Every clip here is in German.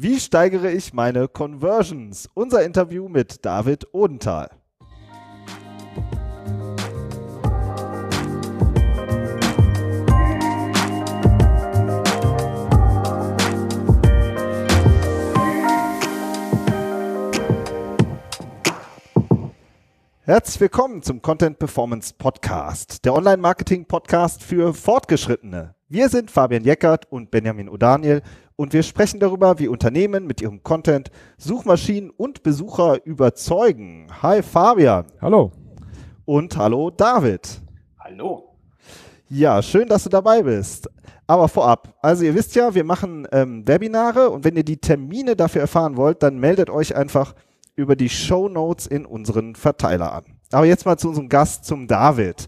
Wie steigere ich meine Conversions? Unser Interview mit David Odenthal. Herzlich willkommen zum Content Performance Podcast, der Online-Marketing-Podcast für Fortgeschrittene. Wir sind Fabian Jeckert und Benjamin O'Daniel und wir sprechen darüber, wie Unternehmen mit ihrem Content Suchmaschinen und Besucher überzeugen. Hi Fabian. Hallo. Und hallo David. Hallo. Ja, schön, dass du dabei bist. Aber vorab, also ihr wisst ja, wir machen ähm, Webinare und wenn ihr die Termine dafür erfahren wollt, dann meldet euch einfach über die Show Notes in unseren Verteiler an. Aber jetzt mal zu unserem Gast, zum David.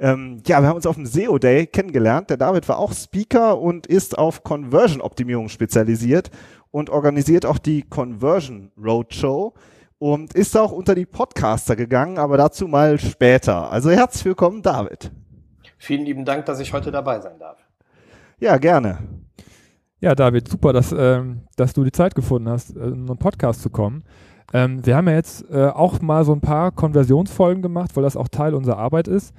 Ähm, ja, wir haben uns auf dem SEO Day kennengelernt. Der David war auch Speaker und ist auf Conversion-Optimierung spezialisiert und organisiert auch die Conversion Roadshow und ist auch unter die Podcaster gegangen, aber dazu mal später. Also herzlich willkommen, David. Vielen lieben Dank, dass ich heute dabei sein darf. Ja, gerne. Ja, David, super, dass, ähm, dass du die Zeit gefunden hast, äh, in einen Podcast zu kommen. Ähm, wir haben ja jetzt äh, auch mal so ein paar Konversionsfolgen gemacht, weil das auch Teil unserer Arbeit ist.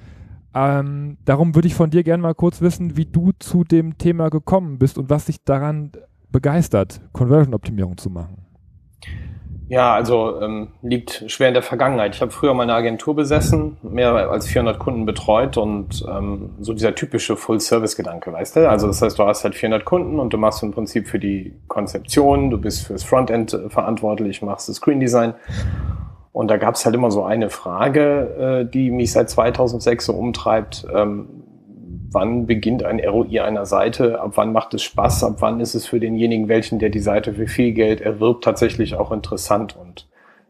Ähm, darum würde ich von dir gerne mal kurz wissen, wie du zu dem Thema gekommen bist und was dich daran begeistert, Conversion-Optimierung zu machen. Ja, also ähm, liegt schwer in der Vergangenheit. Ich habe früher mal eine Agentur besessen, mehr als 400 Kunden betreut und ähm, so dieser typische Full-Service-Gedanke, weißt du? Also das heißt, du hast halt 400 Kunden und du machst im Prinzip für die Konzeption, du bist fürs Frontend äh, verantwortlich, machst das Screen-Design und da gab es halt immer so eine Frage, äh, die mich seit 2006 so umtreibt. Ähm, wann beginnt ein ROI einer Seite? Ab wann macht es Spaß? Ab wann ist es für denjenigen, welchen der die Seite für viel Geld erwirbt, tatsächlich auch interessant? Und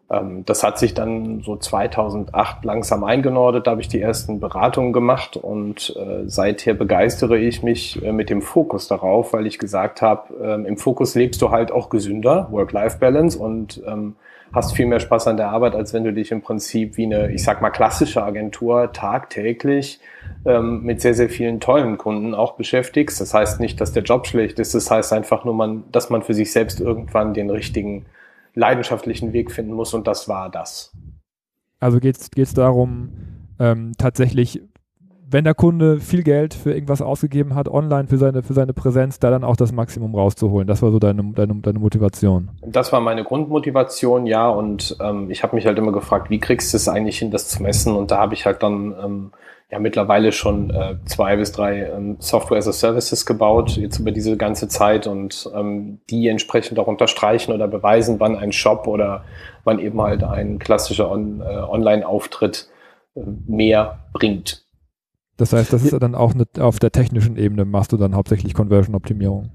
ähm, das hat sich dann so 2008 langsam eingenordet. Da habe ich die ersten Beratungen gemacht und äh, seither begeistere ich mich äh, mit dem Fokus darauf, weil ich gesagt habe, äh, im Fokus lebst du halt auch gesünder, Work-Life-Balance und ähm, hast viel mehr Spaß an der Arbeit, als wenn du dich im Prinzip wie eine, ich sag mal, klassische Agentur tagtäglich ähm, mit sehr, sehr vielen tollen Kunden auch beschäftigst. Das heißt nicht, dass der Job schlecht ist, das heißt einfach nur, man, dass man für sich selbst irgendwann den richtigen leidenschaftlichen Weg finden muss und das war das. Also geht es darum, ähm, tatsächlich wenn der Kunde viel Geld für irgendwas ausgegeben hat, online für seine, für seine Präsenz, da dann auch das Maximum rauszuholen. Das war so deine, deine, deine Motivation. Das war meine Grundmotivation, ja. Und ähm, ich habe mich halt immer gefragt, wie kriegst du es eigentlich hin, das zu messen? Und da habe ich halt dann ähm, ja mittlerweile schon äh, zwei bis drei ähm, Software as a Services gebaut, jetzt über diese ganze Zeit und ähm, die entsprechend auch unterstreichen oder beweisen, wann ein Shop oder wann eben halt ein klassischer On äh, Online-Auftritt äh, mehr bringt. Das heißt, das ist dann auch eine, auf der technischen Ebene machst du dann hauptsächlich Conversion-Optimierung.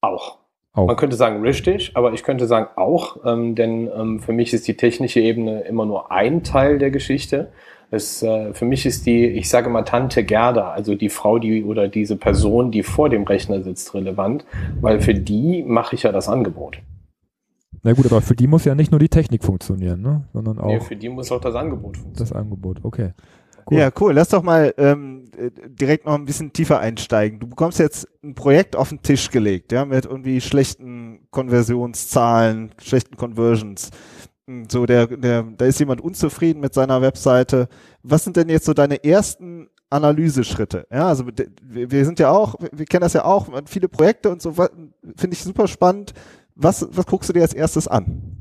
Auch. auch. Man könnte sagen richtig, aber ich könnte sagen auch, ähm, denn ähm, für mich ist die technische Ebene immer nur ein Teil der Geschichte. Es, äh, für mich ist die, ich sage mal Tante Gerda, also die Frau, die oder diese Person, die vor dem Rechner sitzt, relevant, weil für die mache ich ja das Angebot. Na gut, aber für die muss ja nicht nur die Technik funktionieren, ne? sondern auch. Nee, für die muss auch das Angebot funktionieren. Das Angebot, okay. Cool. Ja, cool. Lass doch mal ähm, direkt noch ein bisschen tiefer einsteigen. Du bekommst jetzt ein Projekt auf den Tisch gelegt, ja, mit irgendwie schlechten Konversionszahlen, schlechten Conversions. Hm, so, der, der, da ist jemand unzufrieden mit seiner Webseite. Was sind denn jetzt so deine ersten Analyseschritte? Ja, also wir, wir sind ja auch, wir kennen das ja auch, viele Projekte und so, finde ich super spannend. Was, was guckst du dir als erstes an?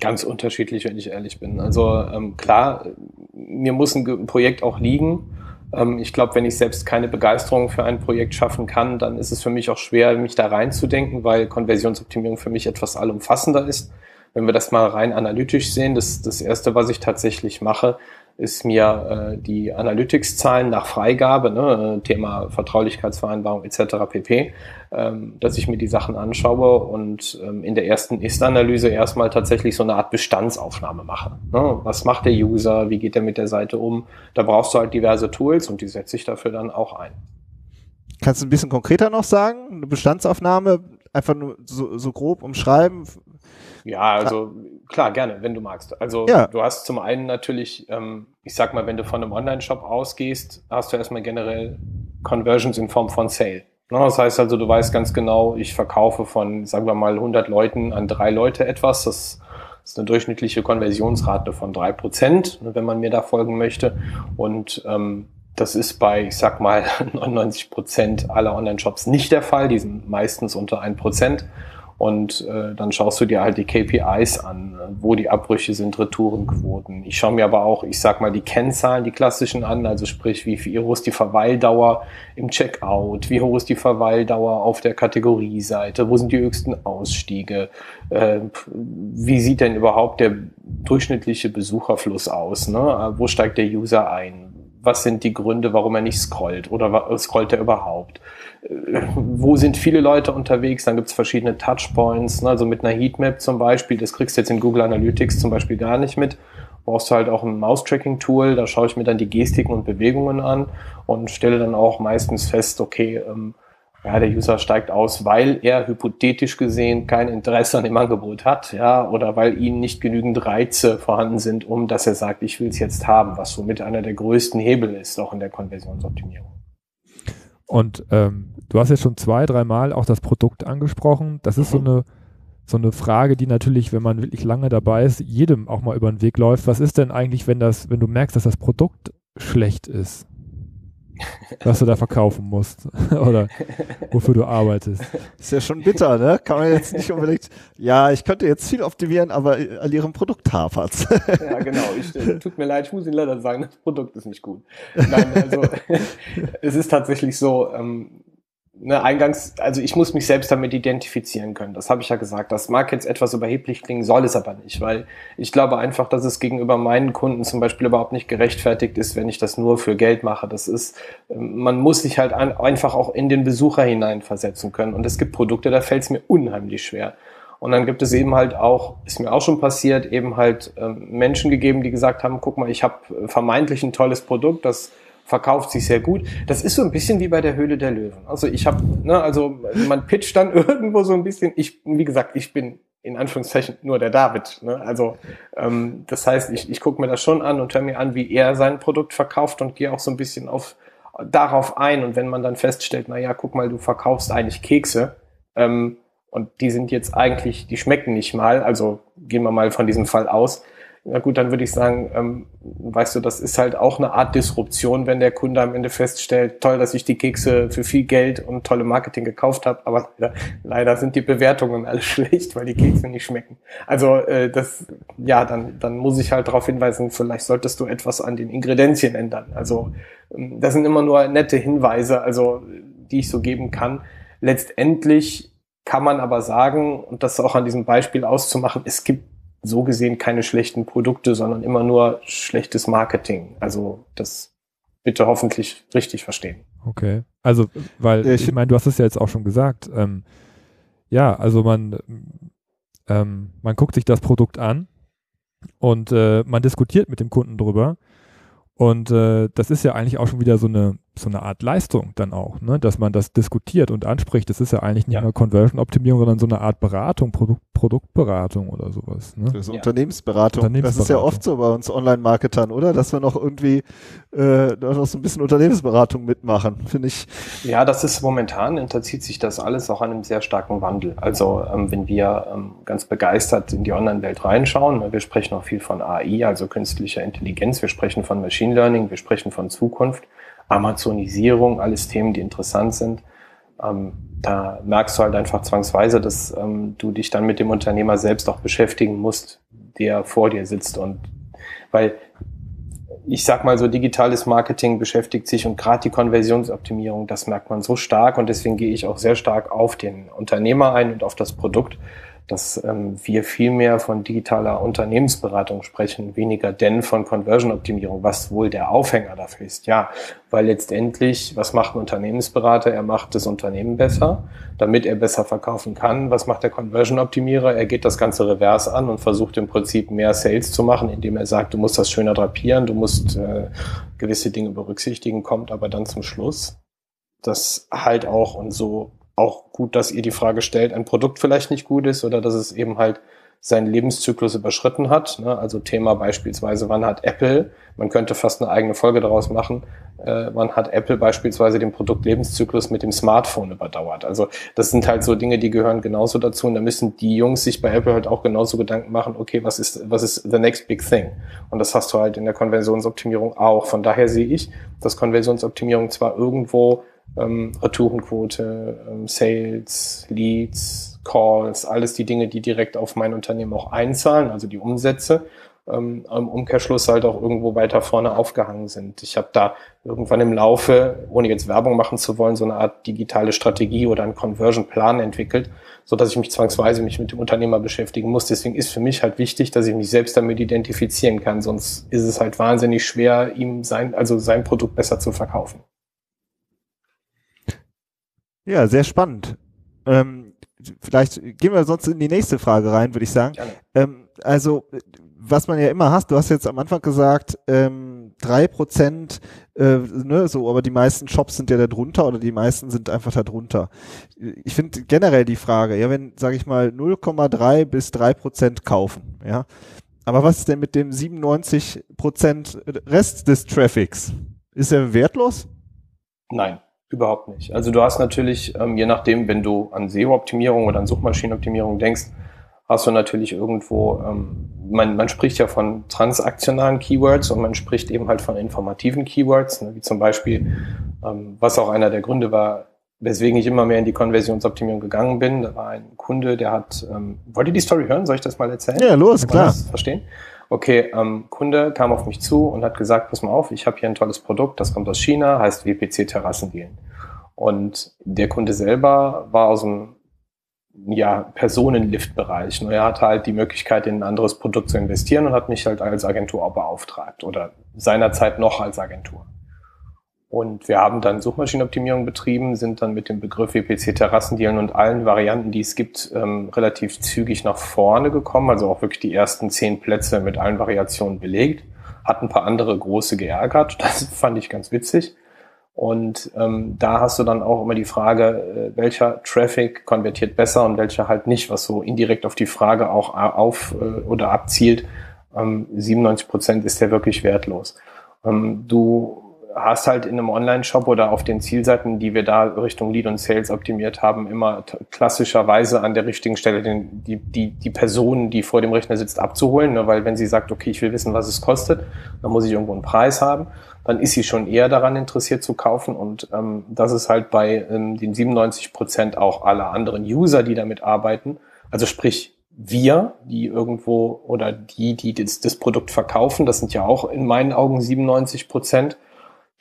Ganz unterschiedlich, wenn ich ehrlich bin. Also ähm, klar, mir muss ein Projekt auch liegen. Ähm, ich glaube, wenn ich selbst keine Begeisterung für ein Projekt schaffen kann, dann ist es für mich auch schwer, mich da reinzudenken, weil Konversionsoptimierung für mich etwas allumfassender ist. Wenn wir das mal rein analytisch sehen, das, das erste, was ich tatsächlich mache, ist mir äh, die Analytics-Zahlen nach Freigabe, ne, Thema Vertraulichkeitsvereinbarung etc. pp, ähm, dass ich mir die Sachen anschaue und ähm, in der ersten Ist-Analyse erstmal tatsächlich so eine Art Bestandsaufnahme mache. Ne? Was macht der User, wie geht er mit der Seite um? Da brauchst du halt diverse Tools und die setze ich dafür dann auch ein. Kannst du ein bisschen konkreter noch sagen? Eine Bestandsaufnahme, einfach nur so, so grob umschreiben, ja, also klar, gerne, wenn du magst. Also ja. du hast zum einen natürlich, ähm, ich sag mal, wenn du von einem Online-Shop ausgehst, hast du erstmal generell Conversions in Form von Sale. Das heißt also, du weißt ganz genau, ich verkaufe von, sagen wir mal, 100 Leuten an drei Leute etwas. Das ist eine durchschnittliche Konversionsrate von drei Prozent, wenn man mir da folgen möchte. Und ähm, das ist bei, ich sag mal, 99 Prozent aller Online-Shops nicht der Fall. Die sind meistens unter ein Prozent. Und äh, dann schaust du dir halt die KPIs an, wo die Abbrüche sind, Retourenquoten. Ich schaue mir aber auch, ich sag mal, die Kennzahlen, die klassischen an, also sprich, wie, hoch ist die Verweildauer im Checkout, wie hoch ist die Verweildauer auf der Kategorieseite, wo sind die höchsten Ausstiege, äh, wie sieht denn überhaupt der durchschnittliche Besucherfluss aus, ne? wo steigt der User ein, was sind die Gründe, warum er nicht scrollt? Oder scrollt er überhaupt? Wo sind viele Leute unterwegs, dann gibt es verschiedene Touchpoints, ne? also mit einer Heatmap zum Beispiel, das kriegst du jetzt in Google Analytics zum Beispiel gar nicht mit, brauchst du halt auch ein Mouse-Tracking-Tool, da schaue ich mir dann die Gestiken und Bewegungen an und stelle dann auch meistens fest, okay, ähm, ja, der User steigt aus, weil er hypothetisch gesehen kein Interesse an dem Angebot hat, ja, oder weil ihm nicht genügend Reize vorhanden sind, um dass er sagt, ich will es jetzt haben, was somit einer der größten Hebel ist, auch in der Konversionsoptimierung. Und ähm, du hast jetzt schon zwei, dreimal auch das Produkt angesprochen. Das ist so mhm. eine so eine Frage, die natürlich, wenn man wirklich lange dabei ist, jedem auch mal über den Weg läuft. Was ist denn eigentlich, wenn das, wenn du merkst, dass das Produkt schlecht ist? Was du da verkaufen musst oder wofür du arbeitest. Ist ja schon bitter, ne? Kann man jetzt nicht unbedingt, ja, ich könnte jetzt viel optimieren, aber an ihrem Produkt hapert's. ja, genau. Ich, äh, tut mir leid, ich muss Ihnen leider sagen, das Produkt ist nicht gut. Nein, also es ist tatsächlich so, ähm, ne, eingangs, also ich muss mich selbst damit identifizieren können. Das habe ich ja gesagt. Das mag jetzt etwas überheblich klingen, soll es aber nicht, weil ich glaube einfach, dass es gegenüber meinen Kunden zum Beispiel überhaupt nicht gerechtfertigt ist, wenn ich das nur für Geld mache. Das ist, ähm, man muss sich halt ein, einfach auch in den Besucher hineinversetzen können. Und es gibt Produkte, da fällt es mir unheimlich schwer. Und dann gibt es eben halt auch, ist mir auch schon passiert, eben halt ähm, Menschen gegeben, die gesagt haben, guck mal, ich habe vermeintlich ein tolles Produkt, das verkauft sich sehr gut. Das ist so ein bisschen wie bei der Höhle der Löwen. Also ich habe, ne, also man pitcht dann irgendwo so ein bisschen. Ich, wie gesagt, ich bin in Anführungszeichen nur der David. Ne? Also ähm, das heißt, ich, ich gucke mir das schon an und höre mir an, wie er sein Produkt verkauft und gehe auch so ein bisschen auf darauf ein. Und wenn man dann feststellt, na ja, guck mal, du verkaufst eigentlich Kekse ähm, und die sind jetzt eigentlich, die schmecken nicht mal. Also gehen wir mal von diesem Fall aus na gut, dann würde ich sagen, ähm, weißt du, das ist halt auch eine Art Disruption, wenn der Kunde am Ende feststellt, toll, dass ich die Kekse für viel Geld und tolle Marketing gekauft habe, aber leider, leider sind die Bewertungen alle schlecht, weil die Kekse nicht schmecken. Also äh, das, ja, dann, dann muss ich halt darauf hinweisen, vielleicht solltest du etwas an den Ingredienzien ändern. Also ähm, das sind immer nur nette Hinweise, also die ich so geben kann. Letztendlich kann man aber sagen, und das auch an diesem Beispiel auszumachen, es gibt so gesehen keine schlechten Produkte, sondern immer nur schlechtes Marketing. Also das bitte hoffentlich richtig verstehen. Okay. Also, weil ich, ich meine, du hast es ja jetzt auch schon gesagt. Ähm, ja, also man, ähm, man guckt sich das Produkt an und äh, man diskutiert mit dem Kunden drüber. Und äh, das ist ja eigentlich auch schon wieder so eine so eine Art Leistung dann auch, ne? dass man das diskutiert und anspricht. Das ist ja eigentlich nicht ja. nur Conversion-Optimierung, sondern so eine Art Beratung, Produkt, Produktberatung oder sowas. Ne? Das ist ja. Unternehmensberatung. Unternehmensberatung. Das ist ja oft so bei uns Online-Marketern, oder? Dass wir noch irgendwie äh, noch so ein bisschen Unternehmensberatung mitmachen, finde ich. Ja, das ist momentan, entzieht sich das alles auch einem sehr starken Wandel. Also ähm, wenn wir ähm, ganz begeistert in die Online-Welt reinschauen, ne, wir sprechen auch viel von AI, also künstlicher Intelligenz, wir sprechen von Machine Learning, wir sprechen von Zukunft Amazonisierung, alles Themen, die interessant sind. Ähm, da merkst du halt einfach zwangsweise, dass ähm, du dich dann mit dem Unternehmer selbst auch beschäftigen musst, der vor dir sitzt. Und weil ich sag mal so, digitales Marketing beschäftigt sich und gerade die Konversionsoptimierung, das merkt man so stark und deswegen gehe ich auch sehr stark auf den Unternehmer ein und auf das Produkt, dass ähm, wir viel mehr von digitaler Unternehmensberatung sprechen, weniger denn von Conversion-Optimierung, was wohl der Aufhänger dafür ist. Ja, weil letztendlich, was macht ein Unternehmensberater? Er macht das Unternehmen besser, damit er besser verkaufen kann. Was macht der Conversion-Optimierer? Er geht das ganze Revers an und versucht im Prinzip mehr Sales zu machen, indem er sagt, du musst das schöner drapieren, du musst äh, gewisse Dinge berücksichtigen, kommt aber dann zum Schluss, dass halt auch und so auch gut, dass ihr die Frage stellt, ein Produkt vielleicht nicht gut ist oder dass es eben halt seinen Lebenszyklus überschritten hat. Ne? Also Thema beispielsweise, wann hat Apple, man könnte fast eine eigene Folge daraus machen, äh, wann hat Apple beispielsweise den Produktlebenszyklus mit dem Smartphone überdauert. Also das sind halt so Dinge, die gehören genauso dazu und da müssen die Jungs sich bei Apple halt auch genauso Gedanken machen, okay, was ist, was ist the next big thing? Und das hast du halt in der Konversionsoptimierung auch. Von daher sehe ich, dass Konversionsoptimierung zwar irgendwo ähm, Retourenquote, ähm, Sales, Leads, Calls, alles die Dinge, die direkt auf mein Unternehmen auch einzahlen, also die Umsätze, ähm, im Umkehrschluss halt auch irgendwo weiter vorne aufgehangen sind. Ich habe da irgendwann im Laufe, ohne jetzt Werbung machen zu wollen, so eine Art digitale Strategie oder einen Conversion-Plan entwickelt, so dass ich mich zwangsweise mich mit dem Unternehmer beschäftigen muss. Deswegen ist für mich halt wichtig, dass ich mich selbst damit identifizieren kann. Sonst ist es halt wahnsinnig schwer, ihm sein, also sein Produkt besser zu verkaufen. Ja, sehr spannend. Ähm, vielleicht gehen wir sonst in die nächste Frage rein, würde ich sagen. Ähm, also, was man ja immer hast, du hast jetzt am Anfang gesagt, ähm, drei Prozent, äh, ne, so, aber die meisten Shops sind ja da drunter oder die meisten sind einfach da drunter. Ich finde generell die Frage, ja, wenn, sage ich mal, 0,3 bis drei Prozent kaufen, ja, aber was ist denn mit dem 97 Prozent Rest des Traffics? Ist er wertlos? Nein. Überhaupt nicht. Also du hast natürlich, ähm, je nachdem, wenn du an SEO-Optimierung oder an Suchmaschinenoptimierung denkst, hast du natürlich irgendwo, ähm, man, man spricht ja von transaktionalen Keywords und man spricht eben halt von informativen Keywords, ne, wie zum Beispiel, ähm, was auch einer der Gründe war, weswegen ich immer mehr in die Konversionsoptimierung gegangen bin. Da war ein Kunde, der hat, ähm, wollt ihr die Story hören? Soll ich das mal erzählen? Ja, los, klar. Verstehen? Okay, ähm, Kunde kam auf mich zu und hat gesagt, pass mal auf, ich habe hier ein tolles Produkt, das kommt aus China, heißt WPC Terrassengelen. Und der Kunde selber war aus dem ja, Personenlift-Bereich. Er hatte halt die Möglichkeit, in ein anderes Produkt zu investieren und hat mich halt als Agentur auch beauftragt oder seinerzeit noch als Agentur. Und wir haben dann Suchmaschinenoptimierung betrieben, sind dann mit dem Begriff WPC Terrassendealen und allen Varianten, die es gibt, ähm, relativ zügig nach vorne gekommen. Also auch wirklich die ersten zehn Plätze mit allen Variationen belegt. Hat ein paar andere große geärgert. Das fand ich ganz witzig. Und ähm, da hast du dann auch immer die Frage, äh, welcher Traffic konvertiert besser und welcher halt nicht, was so indirekt auf die Frage auch auf äh, oder abzielt. Ähm, 97 Prozent ist der wirklich wertlos. Ähm, du hast halt in einem Online-Shop oder auf den Zielseiten, die wir da Richtung Lead und Sales optimiert haben, immer klassischerweise an der richtigen Stelle den, die, die, die Person, die vor dem Rechner sitzt, abzuholen. Ne? Weil wenn sie sagt, okay, ich will wissen, was es kostet, dann muss ich irgendwo einen Preis haben, dann ist sie schon eher daran interessiert zu kaufen. Und ähm, das ist halt bei ähm, den 97 Prozent auch aller anderen User, die damit arbeiten. Also sprich, wir, die irgendwo oder die, die das, das Produkt verkaufen, das sind ja auch in meinen Augen 97 Prozent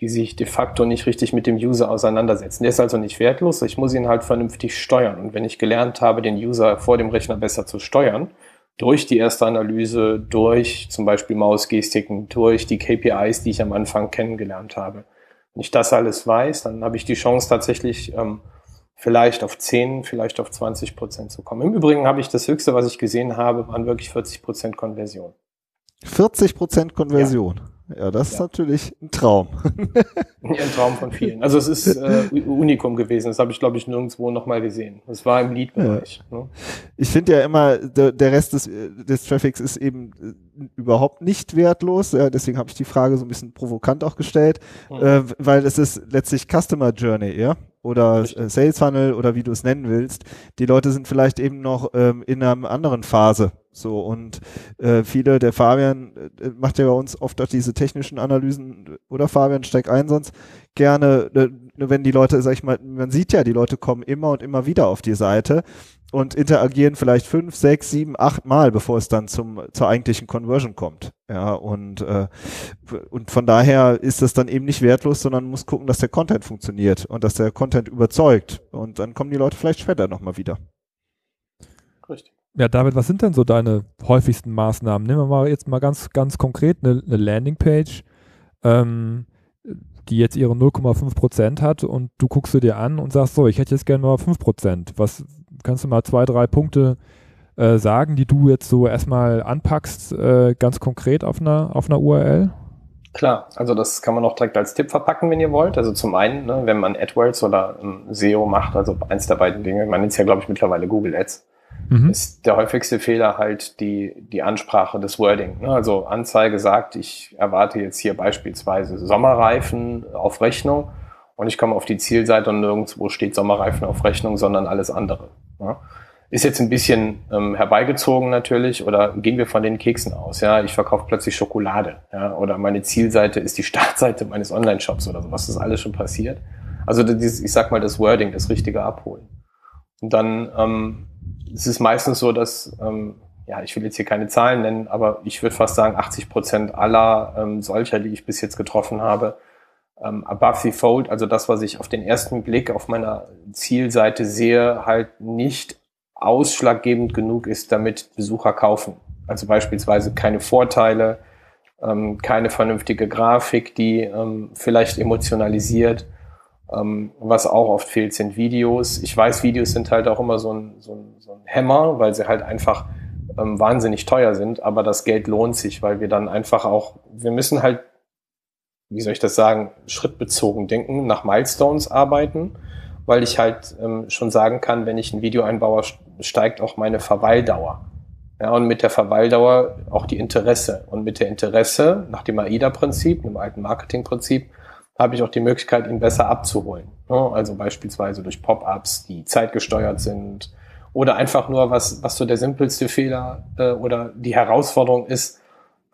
die sich de facto nicht richtig mit dem User auseinandersetzen. Der ist also nicht wertlos, ich muss ihn halt vernünftig steuern. Und wenn ich gelernt habe, den User vor dem Rechner besser zu steuern, durch die erste Analyse, durch zum Beispiel Mausgestiken, durch die KPIs, die ich am Anfang kennengelernt habe. Wenn ich das alles weiß, dann habe ich die Chance tatsächlich ähm, vielleicht auf 10, vielleicht auf 20 Prozent zu kommen. Im Übrigen habe ich das Höchste, was ich gesehen habe, waren wirklich 40 Prozent Konversion. 40 Prozent Konversion. Ja. Ja, das ja. ist natürlich ein Traum. ein Traum von vielen. Also es ist äh, Unikum gewesen. Das habe ich, glaube ich, nirgendwo nochmal gesehen. Es war im Lead-Bereich. Ja. Ne? Ich finde ja immer, der, der Rest des, des Traffics ist eben äh, überhaupt nicht wertlos. Ja, deswegen habe ich die Frage so ein bisschen provokant auch gestellt, mhm. äh, weil es ist letztlich Customer Journey, ja oder Richtig. Sales Funnel oder wie du es nennen willst. Die Leute sind vielleicht eben noch ähm, in einer anderen Phase. So und äh, viele, der Fabian äh, macht ja bei uns oft auch diese technischen Analysen oder Fabian steigt ein sonst gerne, äh, wenn die Leute, sag ich mal, man sieht ja, die Leute kommen immer und immer wieder auf die Seite und interagieren vielleicht fünf, sechs, sieben, acht Mal, bevor es dann zum zur eigentlichen Conversion kommt. Ja, und äh, und von daher ist das dann eben nicht wertlos, sondern muss gucken, dass der Content funktioniert und dass der Content überzeugt. Und dann kommen die Leute vielleicht später nochmal wieder. Richtig. Ja, David, was sind denn so deine häufigsten Maßnahmen? Nehmen wir mal jetzt mal ganz, ganz konkret eine, eine Landingpage, ähm, die jetzt ihre 0,5 Prozent hat und du guckst sie dir an und sagst so, ich hätte jetzt gerne mal 5 Prozent. Was, kannst du mal zwei, drei Punkte äh, sagen, die du jetzt so erstmal anpackst, äh, ganz konkret auf einer, auf einer URL? Klar, also das kann man auch direkt als Tipp verpacken, wenn ihr wollt. Also zum einen, ne, wenn man AdWords oder ähm, SEO macht, also eins der beiden Dinge, man nennt es ja, glaube ich, mittlerweile Google Ads, mhm. ist der häufigste Fehler halt die, die Ansprache, des Wording. Ne? Also Anzeige sagt, ich erwarte jetzt hier beispielsweise Sommerreifen auf Rechnung und ich komme auf die Zielseite und nirgendwo steht Sommerreifen auf Rechnung, sondern alles andere. Ja? Ist jetzt ein bisschen ähm, herbeigezogen natürlich, oder gehen wir von den Keksen aus? Ja, ich verkaufe plötzlich Schokolade, ja, oder meine Zielseite ist die Startseite meines Online-Shops oder sowas. Das ist alles schon passiert. Also dieses, ich sag mal, das Wording, das richtige Abholen. Und dann ähm, es ist meistens so, dass ähm, ja, ich will jetzt hier keine Zahlen nennen, aber ich würde fast sagen, 80 Prozent aller ähm, solcher, die ich bis jetzt getroffen habe, ähm, above the fold, also das, was ich auf den ersten Blick auf meiner Zielseite sehe, halt nicht ausschlaggebend genug ist, damit Besucher kaufen. Also beispielsweise keine Vorteile, ähm, keine vernünftige Grafik, die ähm, vielleicht emotionalisiert. Ähm, was auch oft fehlt, sind Videos. Ich weiß, Videos sind halt auch immer so ein, so ein, so ein Hämmer, weil sie halt einfach ähm, wahnsinnig teuer sind, aber das Geld lohnt sich, weil wir dann einfach auch, wir müssen halt wie soll ich das sagen, schrittbezogen denken, nach Milestones arbeiten, weil ich halt ähm, schon sagen kann, wenn ich ein Video einbaue, steigt auch meine Verweildauer. Ja, und mit der Verweildauer auch die Interesse. Und mit der Interesse, nach dem AIDA-Prinzip, einem alten Marketing-Prinzip, habe ich auch die Möglichkeit, ihn besser abzuholen. Ja, also beispielsweise durch Pop-ups, die zeitgesteuert sind, oder einfach nur, was, was so der simpelste Fehler äh, oder die Herausforderung ist,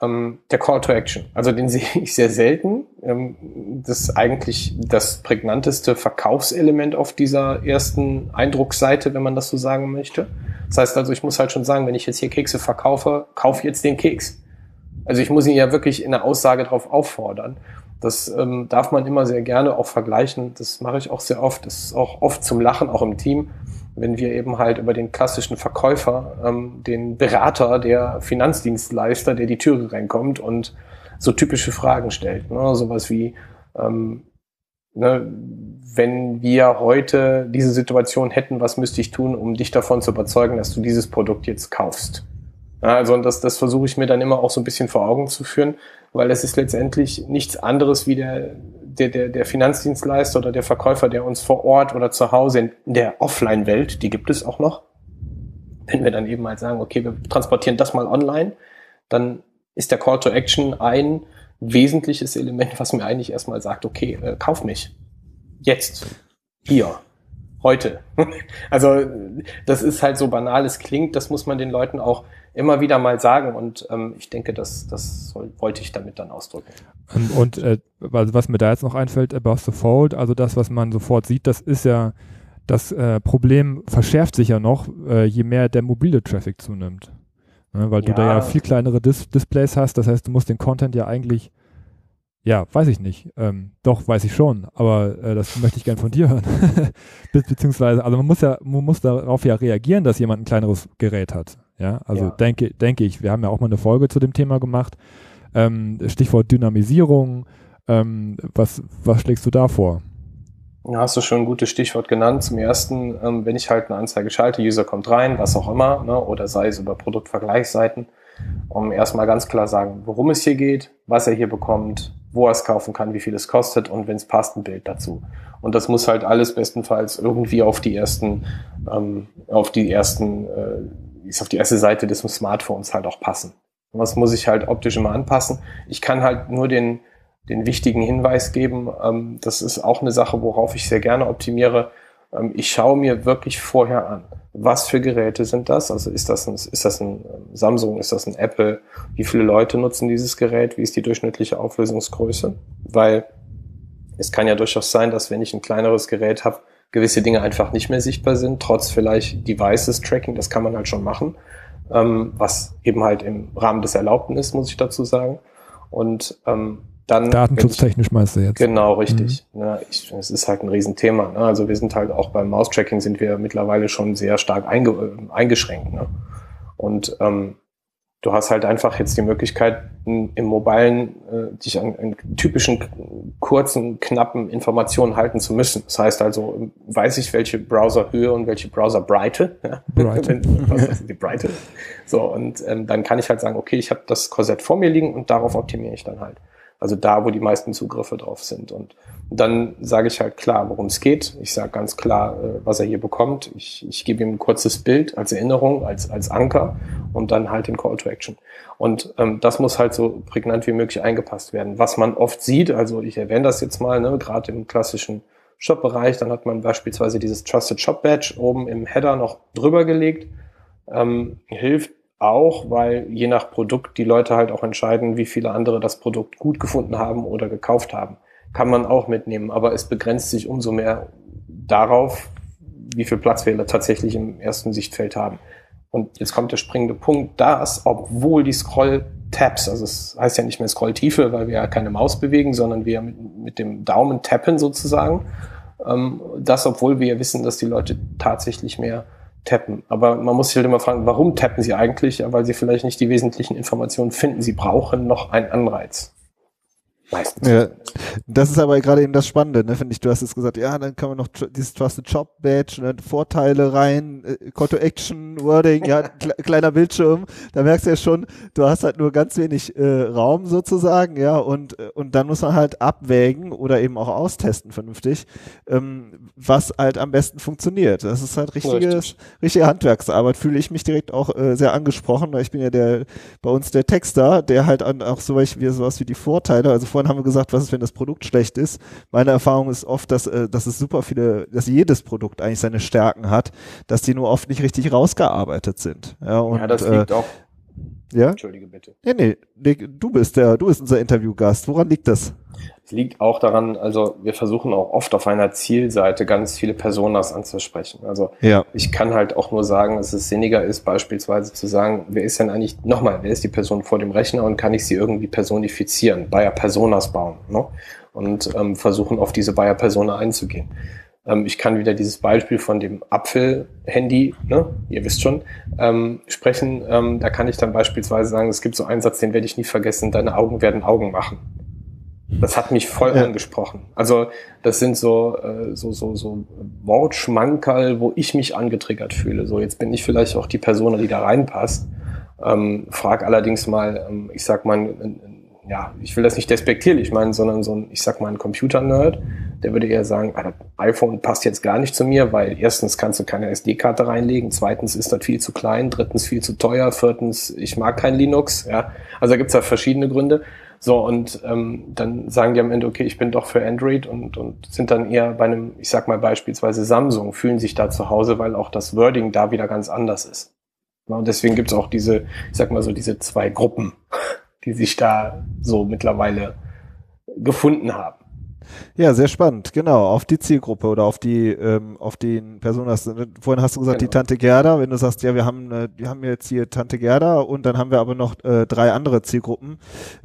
ähm, der Call to Action. Also den sehe ich sehr selten. Ähm, das ist eigentlich das prägnanteste Verkaufselement auf dieser ersten Eindrucksseite, wenn man das so sagen möchte. Das heißt also, ich muss halt schon sagen, wenn ich jetzt hier Kekse verkaufe, kauf jetzt den Keks. Also ich muss ihn ja wirklich in der Aussage darauf auffordern. Das ähm, darf man immer sehr gerne auch vergleichen. Das mache ich auch sehr oft. Das ist auch oft zum Lachen, auch im Team wenn wir eben halt über den klassischen Verkäufer, ähm, den Berater, der Finanzdienstleister, der die Türe reinkommt und so typische Fragen stellt. Ne? Sowas wie, ähm, ne, wenn wir heute diese Situation hätten, was müsste ich tun, um dich davon zu überzeugen, dass du dieses Produkt jetzt kaufst? Also und das, das versuche ich mir dann immer auch so ein bisschen vor Augen zu führen, weil es ist letztendlich nichts anderes wie der, der, der, der Finanzdienstleister oder der Verkäufer, der uns vor Ort oder zu Hause in der Offline-Welt, die gibt es auch noch, wenn wir dann eben halt sagen, okay, wir transportieren das mal online, dann ist der Call to Action ein wesentliches Element, was mir eigentlich erstmal sagt, okay, äh, kauf mich. Jetzt. Hier. Heute. also das ist halt so banal, es klingt, das muss man den Leuten auch immer wieder mal sagen und ähm, ich denke, das, das soll, wollte ich damit dann ausdrücken. Und, und äh, was mir da jetzt noch einfällt, Above the Fold, also das, was man sofort sieht, das ist ja, das äh, Problem verschärft sich ja noch, äh, je mehr der mobile Traffic zunimmt. Ne, weil ja. du da ja viel kleinere Dis Displays hast, das heißt, du musst den Content ja eigentlich ja, weiß ich nicht. Ähm, doch, weiß ich schon, aber äh, das möchte ich gern von dir hören. Be beziehungsweise, also man muss ja, man muss darauf ja reagieren, dass jemand ein kleineres Gerät hat. Ja, also ja. denke, denke ich, wir haben ja auch mal eine Folge zu dem Thema gemacht. Ähm, Stichwort Dynamisierung. Ähm, was, was schlägst du da vor? Ja, hast du schon ein gutes Stichwort genannt. Zum ersten, ähm, wenn ich halt eine Anzeige schalte, User kommt rein, was auch immer, ne, oder sei es über Produktvergleichsseiten, um erstmal ganz klar sagen, worum es hier geht, was er hier bekommt, wo er es kaufen kann, wie viel es kostet und wenn es passt, ein Bild dazu. Und das muss halt alles bestenfalls irgendwie auf die ersten, ähm, auf die ersten äh, ist auf die erste Seite des Smartphones halt auch passen. Was muss ich halt optisch immer anpassen? Ich kann halt nur den, den wichtigen Hinweis geben. Ähm, das ist auch eine Sache, worauf ich sehr gerne optimiere. Ähm, ich schaue mir wirklich vorher an, was für Geräte sind das? Also ist das ein, ist das ein ähm, Samsung, ist das ein Apple? Wie viele Leute nutzen dieses Gerät? Wie ist die durchschnittliche Auflösungsgröße? Weil es kann ja durchaus sein, dass wenn ich ein kleineres Gerät habe, gewisse Dinge einfach nicht mehr sichtbar sind, trotz vielleicht Devices Tracking, das kann man halt schon machen, ähm, was eben halt im Rahmen des Erlaubten ist, muss ich dazu sagen. Und ähm, dann Datenschutztechnisch meinst du jetzt? Genau, richtig. Mhm. Ja, ich, es ist halt ein Riesenthema. Ne? Also wir sind halt auch beim Mouse-Tracking sind wir mittlerweile schon sehr stark einge eingeschränkt. Ne? Und ähm, du hast halt einfach jetzt die Möglichkeit, im Mobilen äh, dich an, an typischen kurzen, knappen Informationen halten zu müssen. Das heißt also, weiß ich, welche Browserhöhe und welche Browserbreite. Ja? Breite. Was ist die Breite? So, und ähm, dann kann ich halt sagen, okay, ich habe das Korsett vor mir liegen und darauf optimiere ich dann halt. Also da, wo die meisten Zugriffe drauf sind. Und dann sage ich halt klar, worum es geht. Ich sage ganz klar, äh, was er hier bekommt. Ich, ich gebe ihm ein kurzes Bild als Erinnerung, als, als Anker und dann halt den Call to Action. Und ähm, das muss halt so prägnant wie möglich eingepasst werden. Was man oft sieht, also ich erwähne das jetzt mal, ne, gerade im klassischen Shop-Bereich, dann hat man beispielsweise dieses Trusted Shop Badge oben im Header noch drüber gelegt. Ähm, hilft auch, weil je nach Produkt die Leute halt auch entscheiden, wie viele andere das Produkt gut gefunden haben oder gekauft haben. Kann man auch mitnehmen, aber es begrenzt sich umso mehr darauf, wie viel Platz wir tatsächlich im ersten Sichtfeld haben. Und jetzt kommt der springende Punkt, dass, obwohl die Scroll-Tabs, also es heißt ja nicht mehr Scrolltiefe, weil wir ja keine Maus bewegen, sondern wir mit, mit dem Daumen tappen sozusagen, ähm, das, obwohl wir ja wissen, dass die Leute tatsächlich mehr tappen. Aber man muss sich halt immer fragen, warum tappen sie eigentlich? Weil sie vielleicht nicht die wesentlichen Informationen finden. Sie brauchen noch einen Anreiz. Meistens. Ja, das ist aber gerade eben das Spannende, ne, finde ich. Du hast jetzt gesagt, ja, dann kann man noch dieses Trusted Job Badge, ne, Vorteile rein, äh, Call to Action, Wording, ja, kleiner Bildschirm. Da merkst du ja schon, du hast halt nur ganz wenig äh, Raum sozusagen, ja, und, äh, und dann muss man halt abwägen oder eben auch austesten vernünftig, ähm, was halt am besten funktioniert. Das ist halt richtiges, Richtig. richtige Handwerksarbeit, fühle ich mich direkt auch äh, sehr angesprochen, weil ich bin ja der, bei uns der Texter, der halt an, auch so wie sowas wie die Vorteile, also vorhin haben wir gesagt, was ist, wenn das Produkt schlecht ist. Meine Erfahrung ist oft, dass, äh, dass es super viele, dass jedes Produkt eigentlich seine Stärken hat, dass die nur oft nicht richtig rausgearbeitet sind. Ja, und, ja das liegt äh, auch. Ja? Entschuldige bitte. Ja, nee, du bist der, du bist unser Interviewgast. Woran liegt das? Es liegt auch daran, also wir versuchen auch oft auf einer Zielseite ganz viele Personas anzusprechen. Also ja. ich kann halt auch nur sagen, dass es sinniger ist, beispielsweise zu sagen, wer ist denn eigentlich, nochmal, wer ist die Person vor dem Rechner und kann ich sie irgendwie personifizieren, Bayer Personas bauen ne? und ähm, versuchen auf diese Bayer Persona einzugehen. Ähm, ich kann wieder dieses Beispiel von dem Apfel-Handy, ne? ihr wisst schon, ähm, sprechen. Ähm, da kann ich dann beispielsweise sagen, es gibt so einen Satz, den werde ich nie vergessen, deine Augen werden Augen machen. Das hat mich voll ja. angesprochen. Also das sind so, äh, so, so, so Wortschmankerl, wo ich mich angetriggert fühle. So, jetzt bin ich vielleicht auch die Person, die da reinpasst. Ähm, frag allerdings mal, ähm, ich sag mal, ja, ich will das nicht despektierlich meinen, sondern so ein, ich sag mal, ein Computer-Nerd, der würde eher sagen, ah, das iPhone passt jetzt gar nicht zu mir, weil erstens kannst du keine SD-Karte reinlegen, zweitens ist das viel zu klein, drittens viel zu teuer, viertens, ich mag kein Linux, ja. Also da gibt's ja verschiedene Gründe. So, und ähm, dann sagen die am Ende, okay, ich bin doch für Android und, und sind dann eher bei einem, ich sag mal beispielsweise Samsung, fühlen sich da zu Hause, weil auch das Wording da wieder ganz anders ist. und deswegen gibt's auch diese, ich sag mal so, diese zwei Gruppen, die sich da so mittlerweile gefunden haben. Ja, sehr spannend, genau, auf die Zielgruppe oder auf die, ähm, auf den Personas. Ne, vorhin hast du gesagt, genau. die Tante Gerda, wenn du sagst, ja, wir haben, äh, wir haben jetzt hier Tante Gerda und dann haben wir aber noch äh, drei andere Zielgruppen,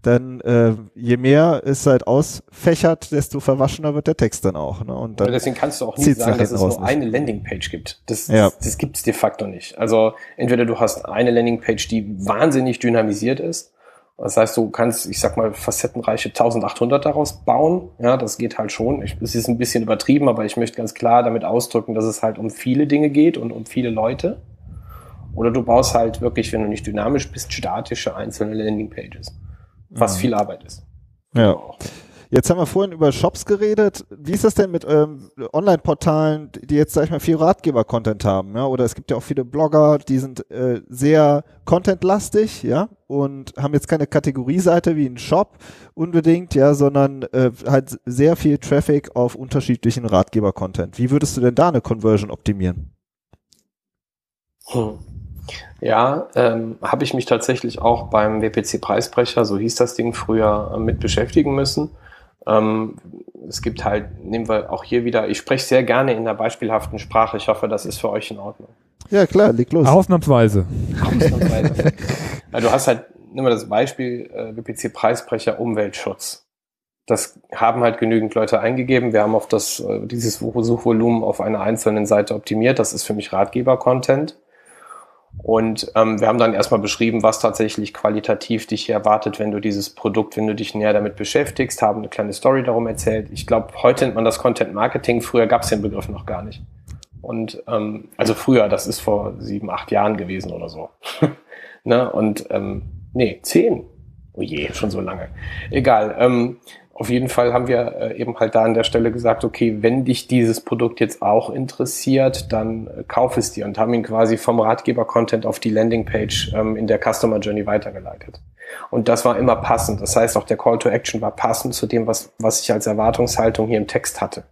dann äh, je mehr es halt ausfächert, desto verwaschener wird der Text dann auch. Ne? Und dann deswegen kannst du auch nie sagen, dass es nur nicht. eine Landingpage gibt. Das, ja. das, das gibt es de facto nicht. Also entweder du hast eine Landingpage, die wahnsinnig dynamisiert ist, das heißt, du kannst, ich sag mal, facettenreiche 1800 daraus bauen. Ja, das geht halt schon. Es ist ein bisschen übertrieben, aber ich möchte ganz klar damit ausdrücken, dass es halt um viele Dinge geht und um viele Leute. Oder du baust halt wirklich, wenn du nicht dynamisch bist, statische einzelne Landingpages. Was mhm. viel Arbeit ist. Ja. Jetzt haben wir vorhin über Shops geredet. Wie ist das denn mit ähm, Online-Portalen, die jetzt, sag ich mal, viel Ratgeber-Content haben? Ja? Oder es gibt ja auch viele Blogger, die sind äh, sehr Content-lastig, ja, und haben jetzt keine Kategorieseite wie ein Shop unbedingt, ja, sondern äh, halt sehr viel Traffic auf unterschiedlichen Ratgeber-Content. Wie würdest du denn da eine Conversion optimieren? Hm. Ja, ähm, habe ich mich tatsächlich auch beim WPC-Preisbrecher, so hieß das Ding früher, äh, mit beschäftigen müssen. Ähm, es gibt halt, nehmen wir auch hier wieder, ich spreche sehr gerne in der beispielhaften Sprache. Ich hoffe, das ist für euch in Ordnung. Ja, klar, leg los. Ausnahmsweise. Ausnahmsweise. ja, du hast halt, nimm mal das Beispiel äh, WPC-Preisbrecher Umweltschutz. Das haben halt genügend Leute eingegeben. Wir haben auf das, äh, dieses Suchvolumen auf einer einzelnen Seite optimiert. Das ist für mich Ratgeber-Content. Und ähm, wir haben dann erstmal beschrieben, was tatsächlich qualitativ dich hier erwartet, wenn du dieses Produkt, wenn du dich näher damit beschäftigst, haben eine kleine Story darum erzählt. Ich glaube, heute nennt man das Content Marketing, früher gab es den Begriff noch gar nicht. Und ähm, also früher, das ist vor sieben, acht Jahren gewesen oder so. ne? Und ähm, nee, zehn. Oh je, schon so lange. Egal. Ähm, auf jeden Fall haben wir äh, eben halt da an der Stelle gesagt, okay, wenn dich dieses Produkt jetzt auch interessiert, dann äh, kauf es dir und haben ihn quasi vom Ratgeber-Content auf die Landingpage ähm, in der Customer Journey weitergeleitet. Und das war immer passend. Das heißt, auch der Call to Action war passend zu dem, was, was ich als Erwartungshaltung hier im Text hatte.